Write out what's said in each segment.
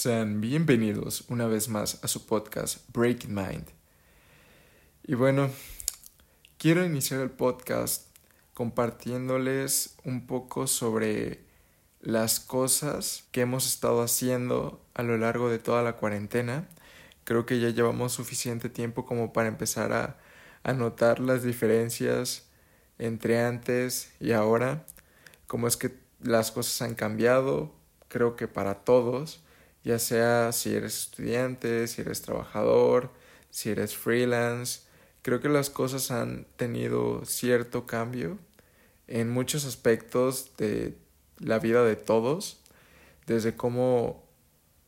Sean bienvenidos una vez más a su podcast Breaking Mind. Y bueno, quiero iniciar el podcast compartiéndoles un poco sobre las cosas que hemos estado haciendo a lo largo de toda la cuarentena. Creo que ya llevamos suficiente tiempo como para empezar a, a notar las diferencias entre antes y ahora, cómo es que las cosas han cambiado, creo que para todos ya sea si eres estudiante, si eres trabajador, si eres freelance. Creo que las cosas han tenido cierto cambio en muchos aspectos de la vida de todos, desde cómo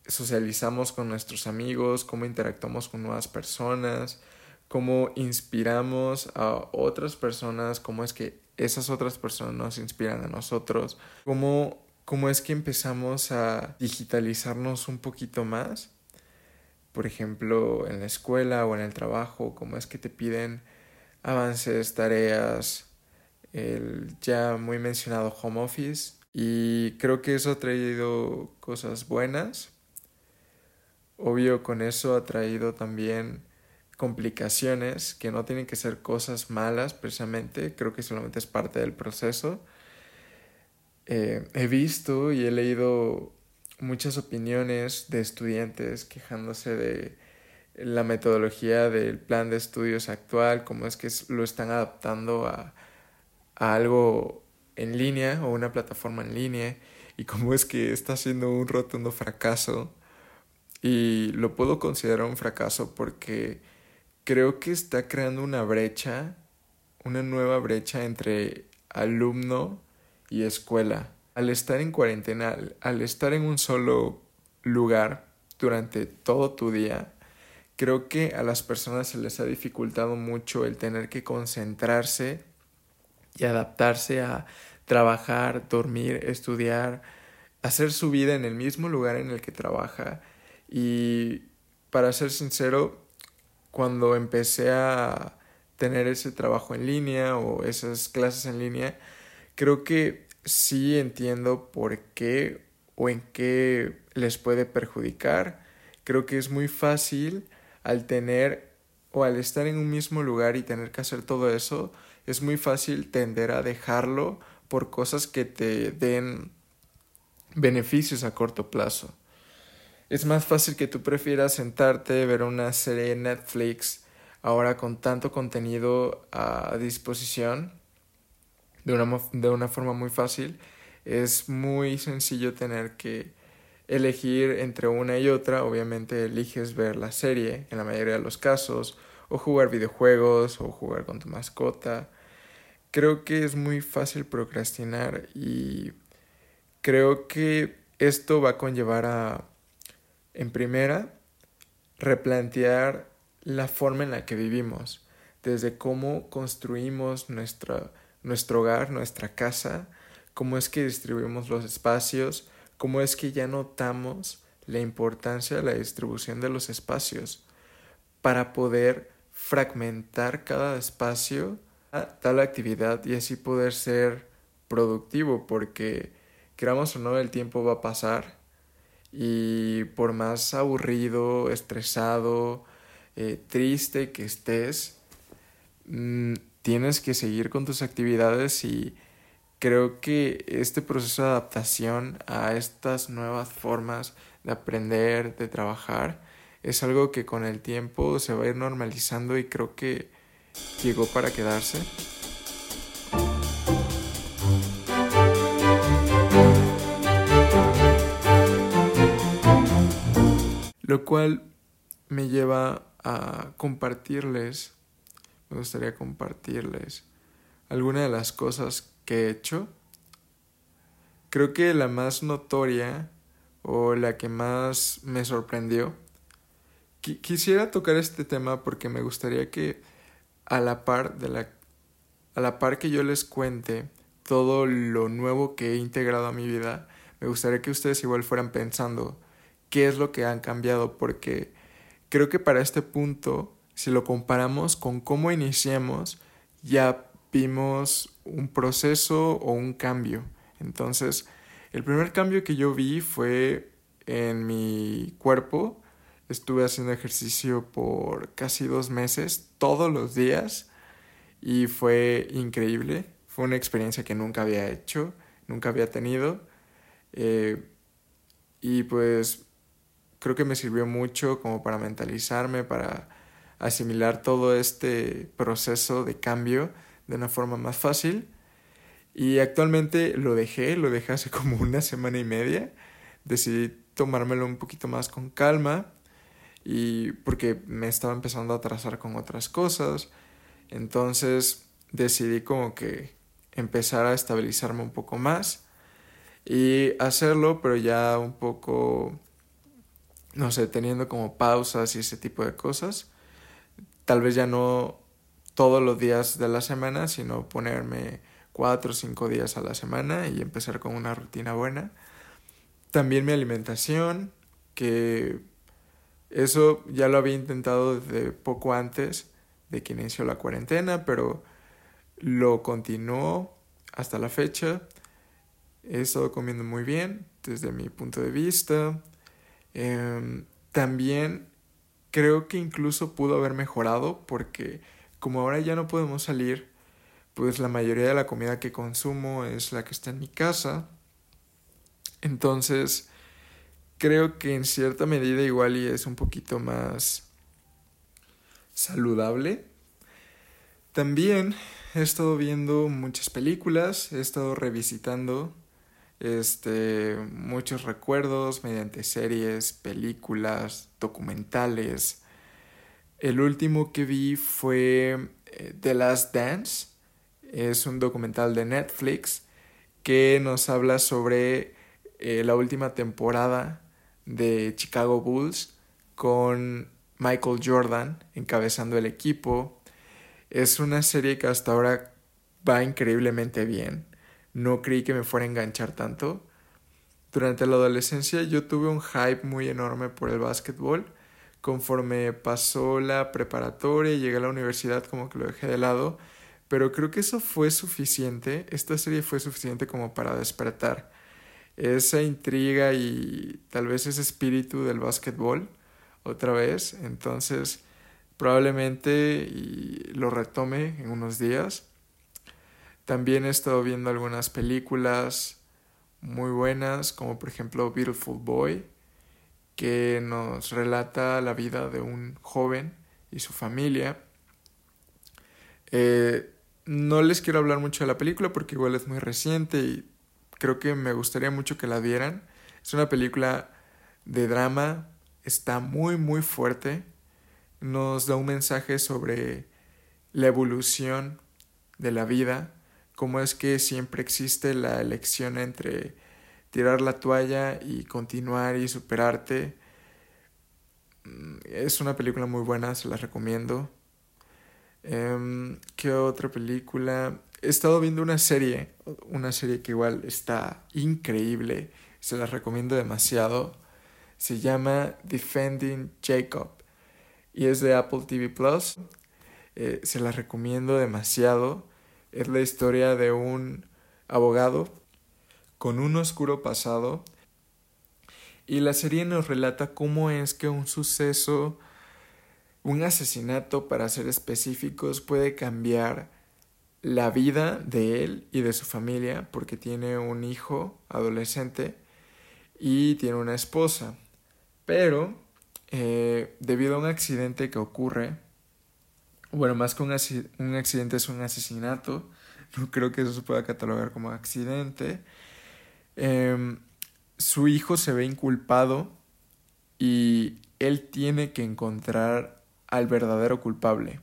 socializamos con nuestros amigos, cómo interactuamos con nuevas personas, cómo inspiramos a otras personas, cómo es que esas otras personas nos inspiran a nosotros, cómo cómo es que empezamos a digitalizarnos un poquito más. Por ejemplo, en la escuela o en el trabajo, cómo es que te piden avances, tareas, el ya muy mencionado home office. Y creo que eso ha traído cosas buenas. Obvio, con eso ha traído también complicaciones que no tienen que ser cosas malas precisamente, creo que solamente es parte del proceso eh, he visto y he leído muchas opiniones de estudiantes quejándose de la metodología del plan de estudios actual, cómo es que lo están adaptando a, a algo en línea o una plataforma en línea y cómo es que está siendo un rotundo fracaso. Y lo puedo considerar un fracaso porque creo que está creando una brecha, una nueva brecha entre alumno y escuela. Al estar en cuarentena, al estar en un solo lugar durante todo tu día, creo que a las personas se les ha dificultado mucho el tener que concentrarse y adaptarse a trabajar, dormir, estudiar, hacer su vida en el mismo lugar en el que trabaja. Y para ser sincero, cuando empecé a tener ese trabajo en línea o esas clases en línea, creo que sí entiendo por qué o en qué les puede perjudicar. Creo que es muy fácil al tener o al estar en un mismo lugar y tener que hacer todo eso, es muy fácil tender a dejarlo por cosas que te den beneficios a corto plazo. Es más fácil que tú prefieras sentarte, ver una serie en Netflix, ahora con tanto contenido a disposición, de una, de una forma muy fácil, es muy sencillo tener que elegir entre una y otra. Obviamente eliges ver la serie en la mayoría de los casos, o jugar videojuegos, o jugar con tu mascota. Creo que es muy fácil procrastinar y creo que esto va a conllevar a, en primera, replantear la forma en la que vivimos, desde cómo construimos nuestra nuestro hogar, nuestra casa, cómo es que distribuimos los espacios, cómo es que ya notamos la importancia de la distribución de los espacios para poder fragmentar cada espacio a tal actividad y así poder ser productivo porque queramos o no el tiempo va a pasar y por más aburrido, estresado, eh, triste que estés, mm, tienes que seguir con tus actividades y creo que este proceso de adaptación a estas nuevas formas de aprender, de trabajar, es algo que con el tiempo se va a ir normalizando y creo que llegó para quedarse. Lo cual me lleva a compartirles me gustaría compartirles algunas de las cosas que he hecho. Creo que la más notoria o la que más me sorprendió. quisiera tocar este tema porque me gustaría que a la par de la a la par que yo les cuente todo lo nuevo que he integrado a mi vida, me gustaría que ustedes igual fueran pensando qué es lo que han cambiado porque creo que para este punto si lo comparamos con cómo iniciamos, ya vimos un proceso o un cambio. Entonces, el primer cambio que yo vi fue en mi cuerpo. Estuve haciendo ejercicio por casi dos meses, todos los días, y fue increíble. Fue una experiencia que nunca había hecho, nunca había tenido. Eh, y pues creo que me sirvió mucho como para mentalizarme, para asimilar todo este proceso de cambio de una forma más fácil. Y actualmente lo dejé, lo dejé hace como una semana y media. Decidí tomármelo un poquito más con calma y porque me estaba empezando a atrasar con otras cosas. Entonces decidí como que empezar a estabilizarme un poco más y hacerlo, pero ya un poco, no sé, teniendo como pausas y ese tipo de cosas. Tal vez ya no todos los días de la semana, sino ponerme cuatro o cinco días a la semana y empezar con una rutina buena. También mi alimentación, que eso ya lo había intentado desde poco antes de que inició la cuarentena, pero lo continuó hasta la fecha. He estado comiendo muy bien desde mi punto de vista. Em, también creo que incluso pudo haber mejorado porque como ahora ya no podemos salir, pues la mayoría de la comida que consumo es la que está en mi casa. Entonces, creo que en cierta medida igual y es un poquito más saludable. También he estado viendo muchas películas, he estado revisitando este muchos recuerdos mediante series, películas, documentales. El último que vi fue eh, The Last Dance. Es un documental de Netflix que nos habla sobre eh, la última temporada de Chicago Bulls con Michael Jordan encabezando el equipo. Es una serie que hasta ahora va increíblemente bien. No creí que me fuera a enganchar tanto. Durante la adolescencia yo tuve un hype muy enorme por el básquetbol. Conforme pasó la preparatoria y llegué a la universidad como que lo dejé de lado. Pero creo que eso fue suficiente. Esta serie fue suficiente como para despertar esa intriga y tal vez ese espíritu del básquetbol otra vez. Entonces, probablemente lo retome en unos días. También he estado viendo algunas películas muy buenas, como por ejemplo Beautiful Boy, que nos relata la vida de un joven y su familia. Eh, no les quiero hablar mucho de la película porque igual es muy reciente y creo que me gustaría mucho que la vieran. Es una película de drama, está muy muy fuerte, nos da un mensaje sobre la evolución de la vida, cómo es que siempre existe la elección entre tirar la toalla y continuar y superarte. Mm, es una película muy buena, se la recomiendo. Em, ¿Qué otra película? he estado viendo una serie, una serie que igual está increíble, se la recomiendo demasiado. Se llama Defending Jacob y es de Apple TV Plus. Eh, se la recomiendo demasiado. Es la historia de un abogado con un oscuro pasado y la serie nos relata cómo es que un suceso, un asesinato para ser específicos, puede cambiar la vida de él y de su familia porque tiene un hijo adolescente y tiene una esposa. Pero eh, debido a un accidente que ocurre, bueno, más que un, accidente es un asesinato, no creo que eso se pueda catalogar como accidente, em, su hijo se ve inculpado y él tiene que encontrar al verdadero culpable.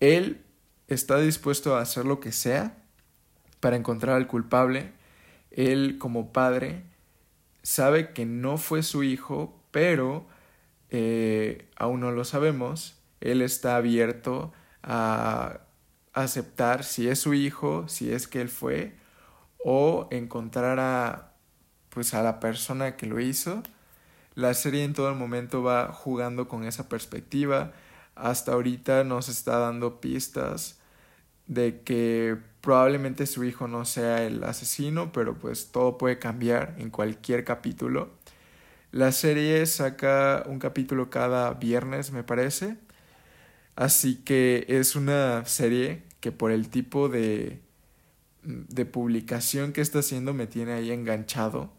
Él está dispuesto a hacer lo que sea para encontrar al culpable. Él como padre sabe que no fue su hijo, pero eh, aún no lo sabemos. Él está abierto a aceptar si es su hijo, si es que él fue, o encontrar a pues a la persona que lo hizo. La serie en todo el momento va jugando con esa perspectiva. Hasta ahorita nos está dando pistas de que probablemente su hijo no sea el asesino, pero pues todo puede cambiar en cualquier capítulo. La serie saca un capítulo cada viernes, me parece. Así que es una serie que por el tipo de, de publicación que está haciendo me tiene ahí enganchado.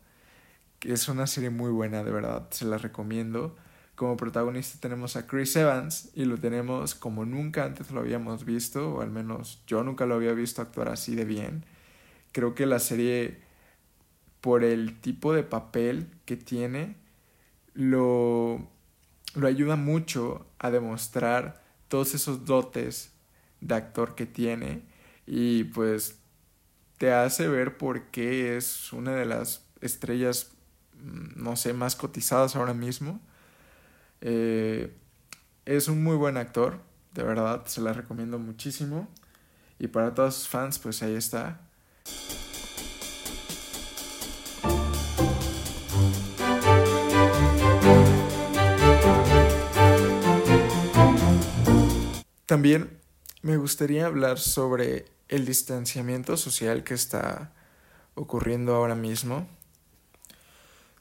Es una serie muy buena, de verdad, se la recomiendo. Como protagonista tenemos a Chris Evans y lo tenemos como nunca antes lo habíamos visto, o al menos yo nunca lo había visto actuar así de bien. Creo que la serie, por el tipo de papel que tiene, lo, lo ayuda mucho a demostrar todos esos dotes de actor que tiene y pues te hace ver por qué es una de las estrellas, mm, no sé, más cotizadas ahora mismo. Eh, es un muy buen actor, de verdad, se la recomiendo muchísimo. Y para todos sus fans, pues ahí está. También me gustaría hablar sobre el distanciamiento social que está ocurriendo ahora mismo.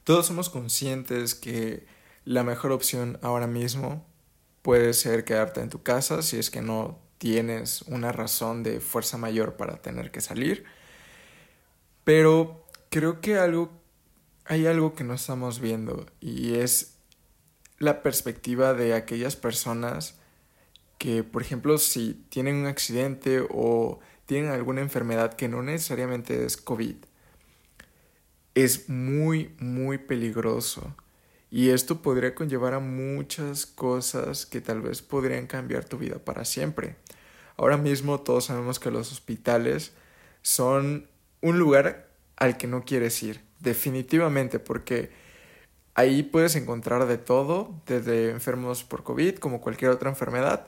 Todos somos conscientes que la mejor opción ahora mismo puede ser quedarte en tu casa si es que no tienes una razón de fuerza mayor para tener que salir. Pero creo que algo hay algo que no estamos viendo y es la perspectiva de aquellas personas que, por ejemplo, si tienen un accidente o tienen alguna enfermedad que no necesariamente es COVID, es muy, muy peligroso. Y esto podría conllevar a muchas cosas que tal vez podrían cambiar tu vida para siempre. Ahora mismo todos sabemos que los hospitales son un lugar al que no quieres ir, definitivamente, porque ahí puedes encontrar de todo, desde enfermos por COVID como cualquier otra enfermedad,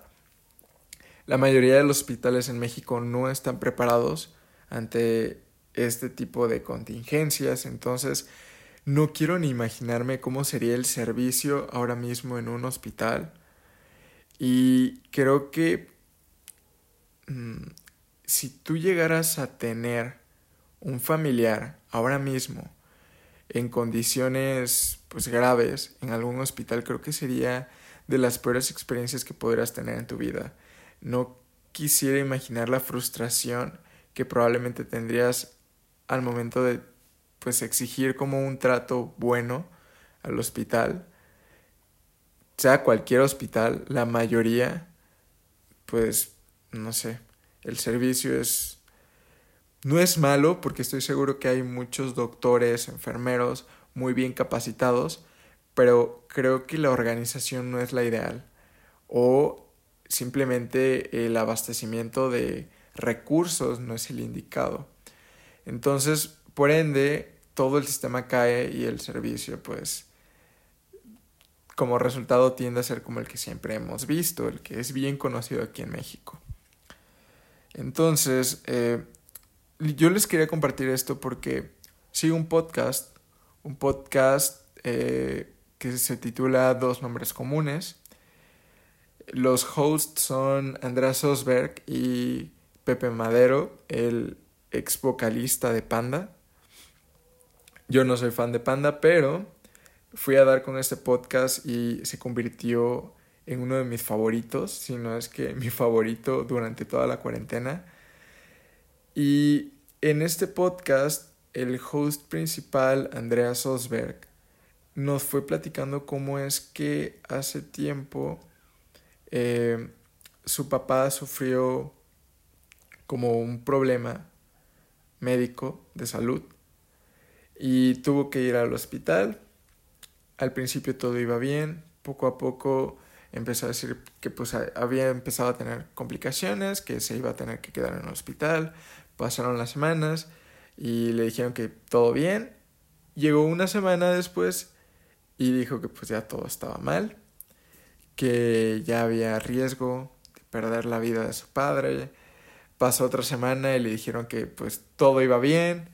la mayoría de los hospitales en México no están preparados ante este tipo de contingencias, entonces no quiero ni imaginarme cómo sería el servicio ahora mismo en un hospital. Y creo que mm, si tú llegaras a tener un familiar ahora mismo en condiciones pues graves en algún hospital, creo que sería de las peores experiencias que podrás tener en tu vida. No quisiera imaginar la frustración que probablemente tendrías al momento de pues exigir como un trato bueno al hospital. Sea cualquier hospital, la mayoría pues no sé, el servicio es no es malo porque estoy seguro que hay muchos doctores, enfermeros muy bien capacitados, pero creo que la organización no es la ideal o simplemente el abastecimiento de recursos no es el indicado. Entonces, por ende, todo el sistema cae y el servicio, pues, como resultado tiende a ser como el que siempre hemos visto, el que es bien conocido aquí en México. Entonces, eh, yo les quería compartir esto porque sigo un podcast, un podcast eh, que se titula Dos Nombres Comunes los hosts son Andrés Osberg y Pepe Madero, el ex vocalista de Panda. Yo no soy fan de Panda, pero fui a dar con este podcast y se convirtió en uno de mis favoritos, si no es que mi favorito durante toda la cuarentena. Y en este podcast, el host principal, Andreas Osberg, nos fue platicando cómo es que hace tiempo eh, su papá sufrió como un problema médico de salud y tuvo que ir al hospital. Al principio todo iba bien, poco a poco empezó a decir que pues había empezado a tener complicaciones, que se iba a tener que quedar en el hospital. Pasaron las semanas y le dijeron que todo bien. Llegó una semana después y dijo que pues ya todo estaba mal que ya había riesgo de perder la vida de su padre. Pasó otra semana y le dijeron que pues todo iba bien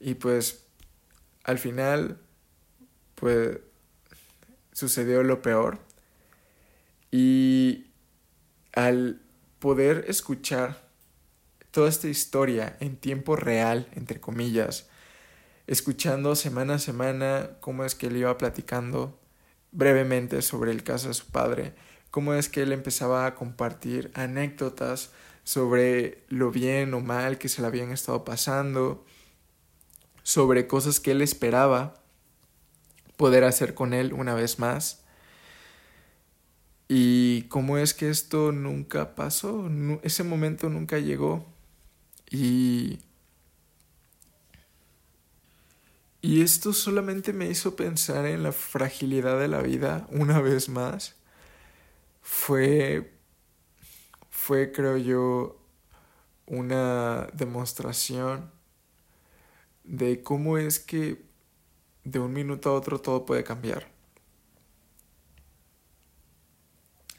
y pues al final pues sucedió lo peor y al poder escuchar toda esta historia en tiempo real, entre comillas, escuchando semana a semana cómo es que él iba platicando brevemente sobre el caso de su padre, cómo es que él empezaba a compartir anécdotas sobre lo bien o mal que se le habían estado pasando, sobre cosas que él esperaba poder hacer con él una vez más. Y cómo es que esto nunca pasó, ese momento nunca llegó. Y y esto solamente me hizo pensar en la fragilidad de la vida una vez más. Fue, fue creo yo, una demostración de cómo es que de un minuto a otro todo puede cambiar.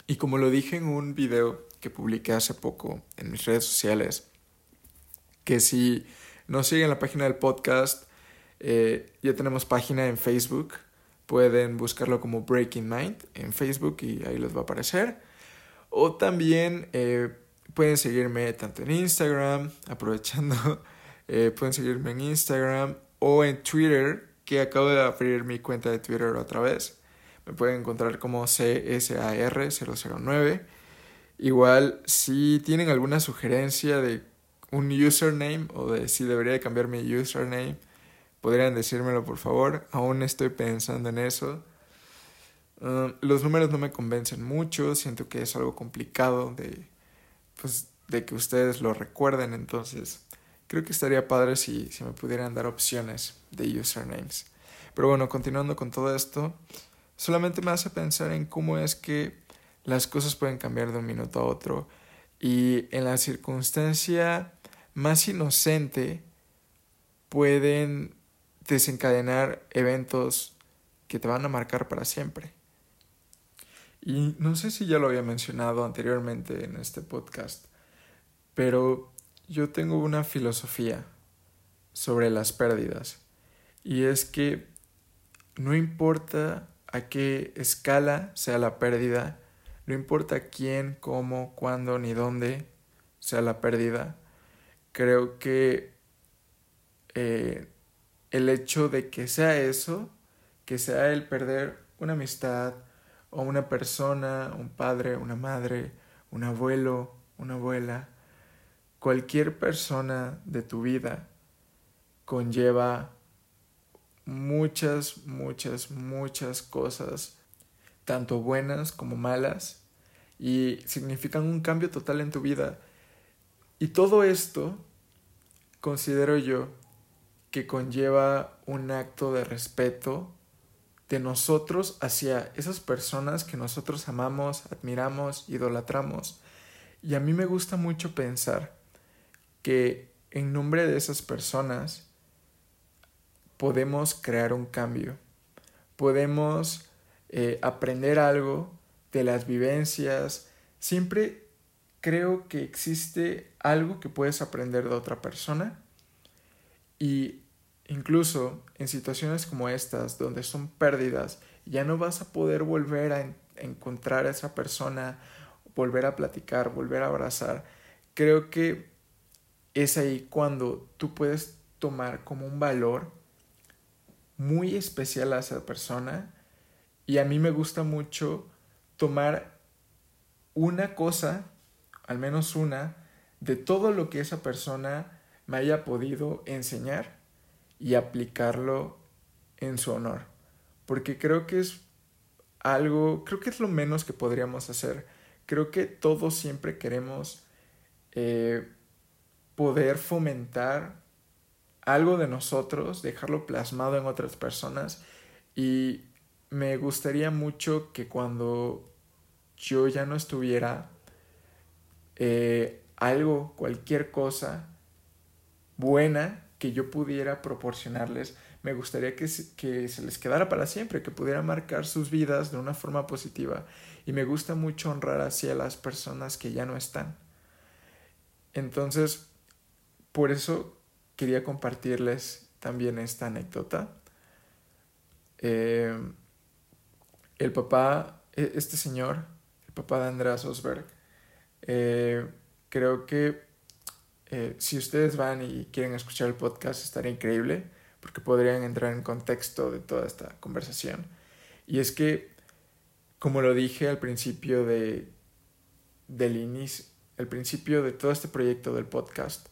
Y como lo dije en un video que publiqué hace poco en mis redes sociales, que si no siguen la página del podcast, eh, ya tenemos página en Facebook. Pueden buscarlo como Breaking Mind en Facebook y ahí les va a aparecer. O también eh, pueden seguirme tanto en Instagram, aprovechando, eh, pueden seguirme en Instagram o en Twitter, que acabo de abrir mi cuenta de Twitter otra vez. Me pueden encontrar como CSAR009. Igual, si tienen alguna sugerencia de un username o de si debería cambiar mi username, podrían decírmelo por favor. Aún estoy pensando en eso. Um, los números no me convencen mucho, siento que es algo complicado de, pues, de que ustedes lo recuerden, entonces creo que estaría padre si, si me pudieran dar opciones de usernames. Pero bueno, continuando con todo esto, solamente me hace pensar en cómo es que las cosas pueden cambiar de un minuto a otro y en la circunstancia más inocente pueden desencadenar eventos que te van a marcar para siempre. Y no sé si ya lo había mencionado anteriormente en este podcast, pero yo tengo una filosofía sobre las pérdidas y es que no importa a qué escala sea la pérdida, no importa quién, cómo, cuándo ni dónde sea la pérdida, creo que eh, el hecho de que sea eso, que sea el perder una amistad o una persona, un padre, una madre, un abuelo, una abuela, cualquier persona de tu vida conlleva muchas, muchas, muchas cosas, tanto buenas como malas, y significan un cambio total en tu vida. Y todo esto, considero yo, que conlleva un acto de respeto de nosotros hacia esas personas que nosotros amamos, admiramos, idolatramos. Y a mí me gusta mucho pensar que en nombre de esas personas podemos crear un cambio, podemos eh, aprender algo de las vivencias. Siempre creo que existe algo que puedes aprender de otra persona y Incluso en situaciones como estas, donde son pérdidas, ya no vas a poder volver a encontrar a esa persona, volver a platicar, volver a abrazar. Creo que es ahí cuando tú puedes tomar como un valor muy especial a esa persona y a mí me gusta mucho tomar una cosa, al menos una, de todo lo que esa persona me haya podido enseñar y aplicarlo en su honor. Porque creo que es algo, creo que es lo menos que podríamos hacer. Creo que todos siempre queremos eh, poder fomentar algo de nosotros, dejarlo plasmado en otras personas y me gustaría mucho que cuando yo ya no estuviera, eh, algo, cualquier cosa buena que yo pudiera proporcionarles, me gustaría que, que se les quedara para siempre, que pudiera marcar sus vidas de una forma positiva. Y me gusta mucho honrar así a las personas que ya no están. Entonces, por eso quería compartirles también esta anécdota. Eh, el papá, e, este señor, el papá de Andreas Osberg, eh, creo que eh, si ustedes van y quieren escuchar el podcast, estaría increíble, porque podrían entrar en contexto de toda esta conversación. Y es que, como lo dije al principio de, del inicio, al principio de todo este proyecto del podcast,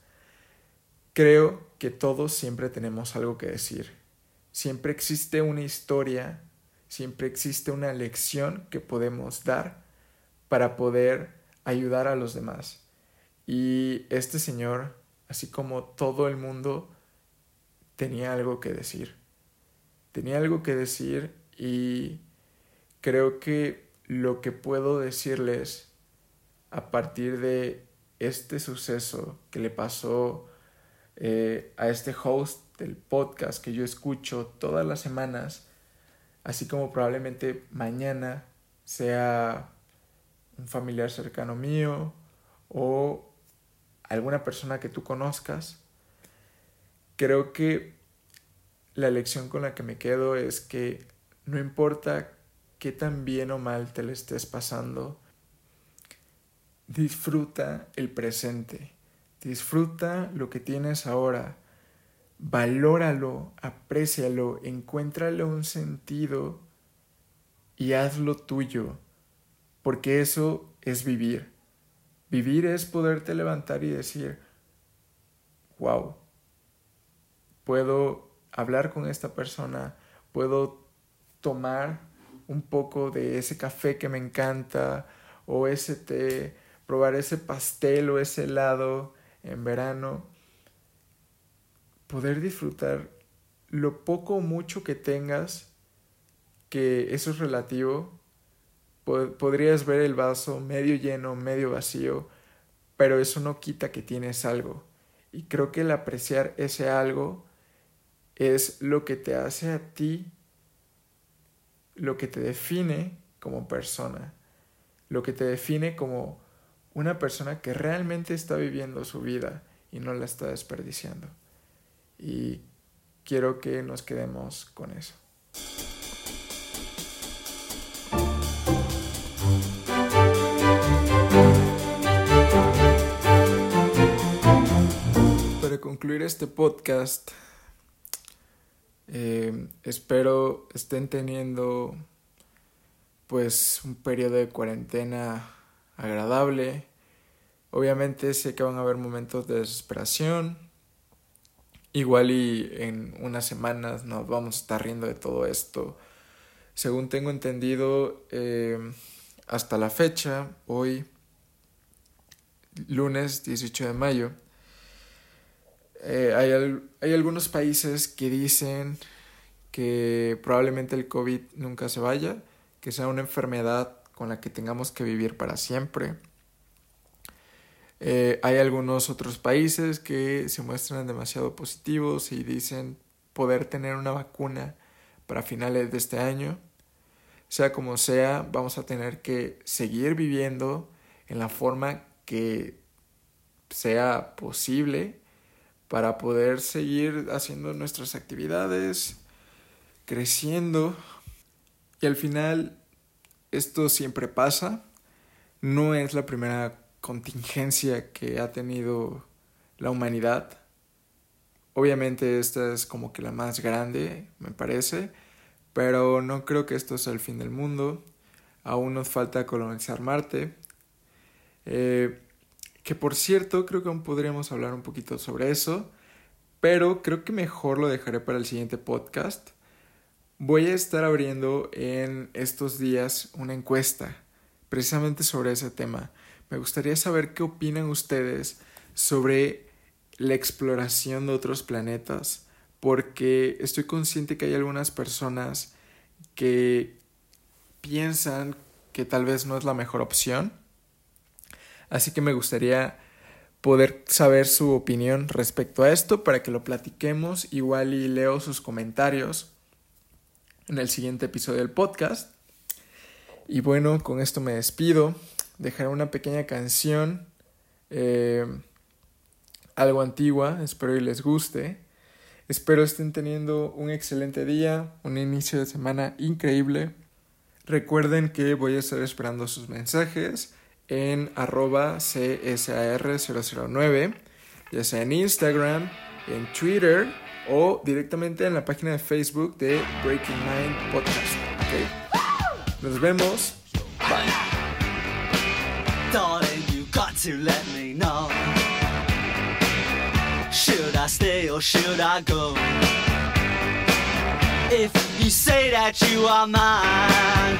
creo que todos siempre tenemos algo que decir. Siempre existe una historia, siempre existe una lección que podemos dar para poder ayudar a los demás. Y este señor, así como todo el mundo, tenía algo que decir. Tenía algo que decir y creo que lo que puedo decirles a partir de este suceso que le pasó eh, a este host del podcast que yo escucho todas las semanas, así como probablemente mañana sea un familiar cercano mío o alguna persona que tú conozcas, creo que la lección con la que me quedo es que no importa qué tan bien o mal te le estés pasando, disfruta el presente, disfruta lo que tienes ahora, valóralo, aprécialo, encuéntrale un sentido y hazlo tuyo, porque eso es vivir. Vivir es poderte levantar y decir, wow, puedo hablar con esta persona, puedo tomar un poco de ese café que me encanta o ese té, probar ese pastel o ese helado en verano, poder disfrutar lo poco o mucho que tengas, que eso es relativo, podrías ver el vaso medio lleno, medio vacío, pero eso no quita que tienes algo. Y creo que el apreciar ese algo es lo que te hace a ti, lo que te define como persona, lo que te define como una persona que realmente está viviendo su vida y no la está desperdiciando. Y quiero que nos quedemos con eso. Concluir este podcast, eh, espero estén teniendo pues un periodo de cuarentena agradable. Obviamente sé que van a haber momentos de desesperación. Igual y en unas semanas nos vamos a estar riendo de todo esto. Según tengo entendido, eh, hasta la fecha, hoy, lunes 18 de mayo, hay, hay algunos países que dicen que probablemente el COVID nunca se vaya, que sea una enfermedad con la que tengamos que vivir para siempre. Eh, hay algunos otros países que se muestran demasiado positivos y dicen poder tener una vacuna para finales de este año. Sea como sea, vamos a tener que seguir viviendo en la forma que sea posible para poder seguir haciendo nuestras actividades, creciendo. Y al final, esto siempre pasa. No es la primera contingencia que ha tenido la humanidad. Obviamente esta es como que la más grande, me parece, pero no creo que esto sea el fin del mundo. Aún nos falta colonizar Marte. Eh, que por cierto, creo que aún podríamos hablar un poquito sobre eso, pero creo que mejor lo dejaré para el siguiente podcast. Voy a estar abriendo en estos días una encuesta precisamente sobre ese tema. Me gustaría saber qué opinan ustedes sobre la exploración de otros planetas, porque estoy consciente que hay algunas personas que piensan que tal vez no es la mejor opción Así que me gustaría poder saber su opinión respecto a esto para que lo platiquemos. Igual y leo sus comentarios en el siguiente episodio del podcast. Y bueno, con esto me despido. Dejaré una pequeña canción, eh, algo antigua, espero y les guste. Espero estén teniendo un excelente día, un inicio de semana increíble. Recuerden que voy a estar esperando sus mensajes en arroba CSAR009, ya sea en Instagram, en Twitter o directamente en la página de Facebook de Breaking Mind Podcast. Nos vemos. Bye. If you say that you are mine,